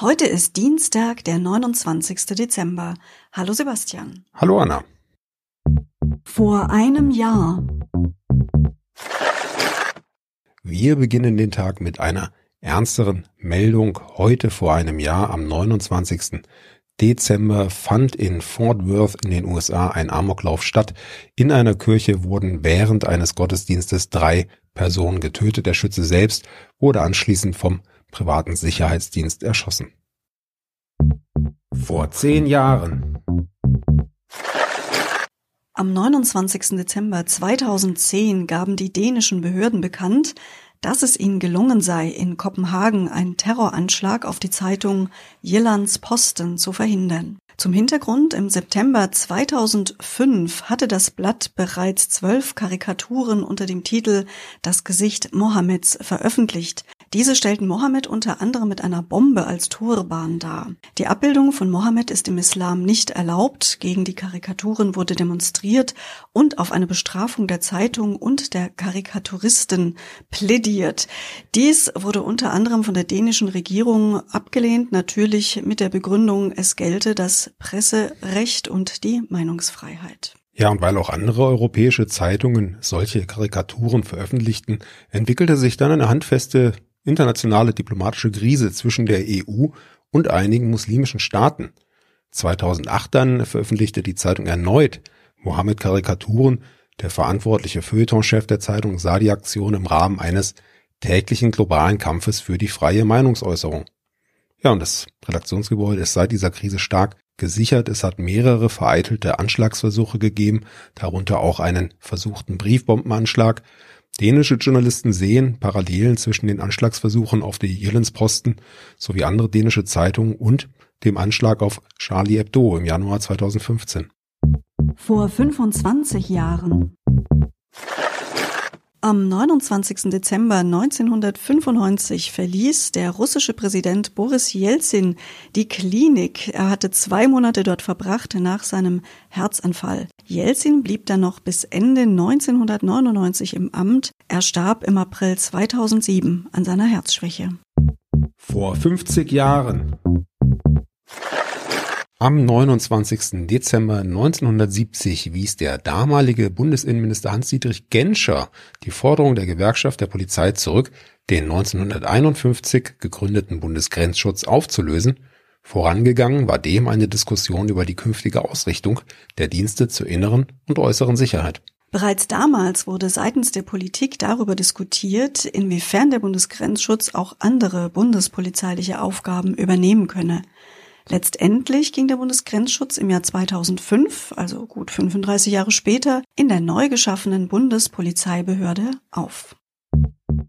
Heute ist Dienstag, der 29. Dezember. Hallo Sebastian. Hallo Anna. Vor einem Jahr. Wir beginnen den Tag mit einer ernsteren Meldung. Heute vor einem Jahr, am 29. Dezember, fand in Fort Worth in den USA ein Amoklauf statt. In einer Kirche wurden während eines Gottesdienstes drei Personen getötet. Der Schütze selbst wurde anschließend vom privaten Sicherheitsdienst erschossen. Vor zehn Jahren. Am 29. Dezember 2010 gaben die dänischen Behörden bekannt, dass es ihnen gelungen sei, in Kopenhagen einen Terroranschlag auf die Zeitung Jyllands Posten zu verhindern. Zum Hintergrund, im September 2005 hatte das Blatt bereits zwölf Karikaturen unter dem Titel Das Gesicht Mohammeds veröffentlicht, diese stellten Mohammed unter anderem mit einer Bombe als Turban dar. Die Abbildung von Mohammed ist im Islam nicht erlaubt, gegen die Karikaturen wurde demonstriert und auf eine Bestrafung der Zeitung und der Karikaturisten plädiert. Dies wurde unter anderem von der dänischen Regierung abgelehnt, natürlich mit der Begründung, es gelte das Presserecht und die Meinungsfreiheit. Ja, und weil auch andere europäische Zeitungen solche Karikaturen veröffentlichten, entwickelte sich dann eine handfeste internationale diplomatische Krise zwischen der EU und einigen muslimischen Staaten. 2008 dann veröffentlichte die Zeitung erneut Mohammed-Karikaturen. Der verantwortliche Feuilletonchef der Zeitung sah die Aktion im Rahmen eines täglichen globalen Kampfes für die freie Meinungsäußerung. Ja, und das Redaktionsgebäude ist seit dieser Krise stark gesichert. Es hat mehrere vereitelte Anschlagsversuche gegeben, darunter auch einen versuchten Briefbombenanschlag. Dänische Journalisten sehen Parallelen zwischen den Anschlagsversuchen auf die Jyllands-Posten sowie andere dänische Zeitungen und dem Anschlag auf Charlie Hebdo im Januar 2015. Vor 25 Jahren. Am 29. Dezember 1995 verließ der russische Präsident Boris Jelzin die Klinik. Er hatte zwei Monate dort verbracht nach seinem Herzanfall. Jelzin blieb dann noch bis Ende 1999 im Amt. Er starb im April 2007 an seiner Herzschwäche. Vor 50 Jahren. Am 29. Dezember 1970 wies der damalige Bundesinnenminister Hans-Dietrich Genscher die Forderung der Gewerkschaft der Polizei zurück, den 1951 gegründeten Bundesgrenzschutz aufzulösen. Vorangegangen war dem eine Diskussion über die künftige Ausrichtung der Dienste zur inneren und äußeren Sicherheit. Bereits damals wurde seitens der Politik darüber diskutiert, inwiefern der Bundesgrenzschutz auch andere bundespolizeiliche Aufgaben übernehmen könne. Letztendlich ging der Bundesgrenzschutz im Jahr 2005, also gut 35 Jahre später, in der neu geschaffenen Bundespolizeibehörde auf.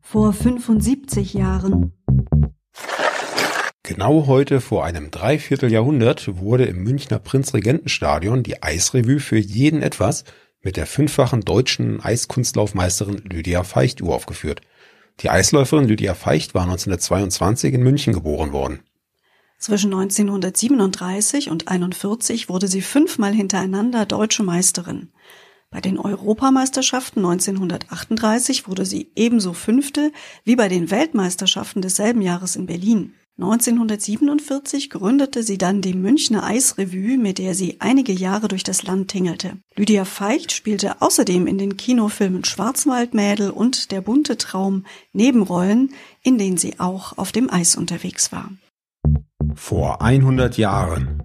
Vor 75 Jahren. Genau heute vor einem Dreivierteljahrhundert wurde im Münchner Prinzregentenstadion die Eisrevue für jeden etwas mit der fünffachen deutschen Eiskunstlaufmeisterin Lydia Feicht uraufgeführt. Die Eisläuferin Lydia Feicht war 1922 in München geboren worden. Zwischen 1937 und 41 wurde sie fünfmal hintereinander deutsche Meisterin. Bei den Europameisterschaften 1938 wurde sie ebenso Fünfte wie bei den Weltmeisterschaften desselben Jahres in Berlin. 1947 gründete sie dann die Münchner Eisrevue, mit der sie einige Jahre durch das Land tingelte. Lydia Feicht spielte außerdem in den Kinofilmen Schwarzwaldmädel und Der bunte Traum Nebenrollen, in denen sie auch auf dem Eis unterwegs war. Vor 100 Jahren.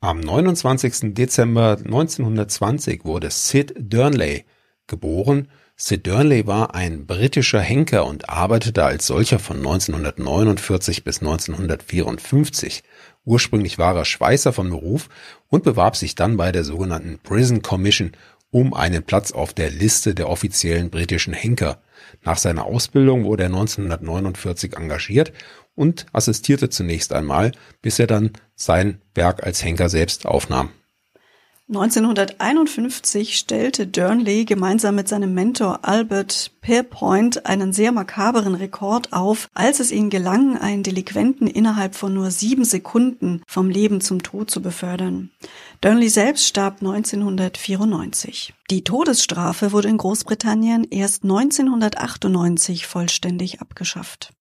Am 29. Dezember 1920 wurde Sid Durnley geboren. Sid Durnley war ein britischer Henker und arbeitete als solcher von 1949 bis 1954. Ursprünglich war er Schweißer von Beruf und bewarb sich dann bei der sogenannten Prison Commission um einen Platz auf der Liste der offiziellen britischen Henker. Nach seiner Ausbildung wurde er 1949 engagiert und assistierte zunächst einmal, bis er dann sein Werk als Henker selbst aufnahm. 1951 stellte Durnley gemeinsam mit seinem Mentor Albert Pierpoint einen sehr makaberen Rekord auf, als es ihnen gelang, einen Delinquenten innerhalb von nur sieben Sekunden vom Leben zum Tod zu befördern. Durnley selbst starb 1994. Die Todesstrafe wurde in Großbritannien erst 1998 vollständig abgeschafft.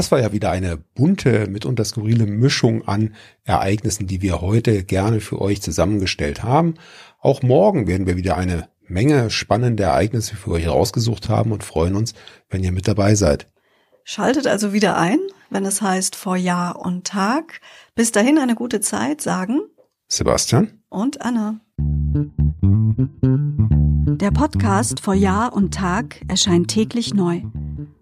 Das war ja wieder eine bunte, mitunter skurrile Mischung an Ereignissen, die wir heute gerne für euch zusammengestellt haben. Auch morgen werden wir wieder eine Menge spannende Ereignisse für euch rausgesucht haben und freuen uns, wenn ihr mit dabei seid. Schaltet also wieder ein, wenn es heißt vor Jahr und Tag. Bis dahin eine gute Zeit, sagen Sebastian und Anna. Der Podcast vor Jahr und Tag erscheint täglich neu.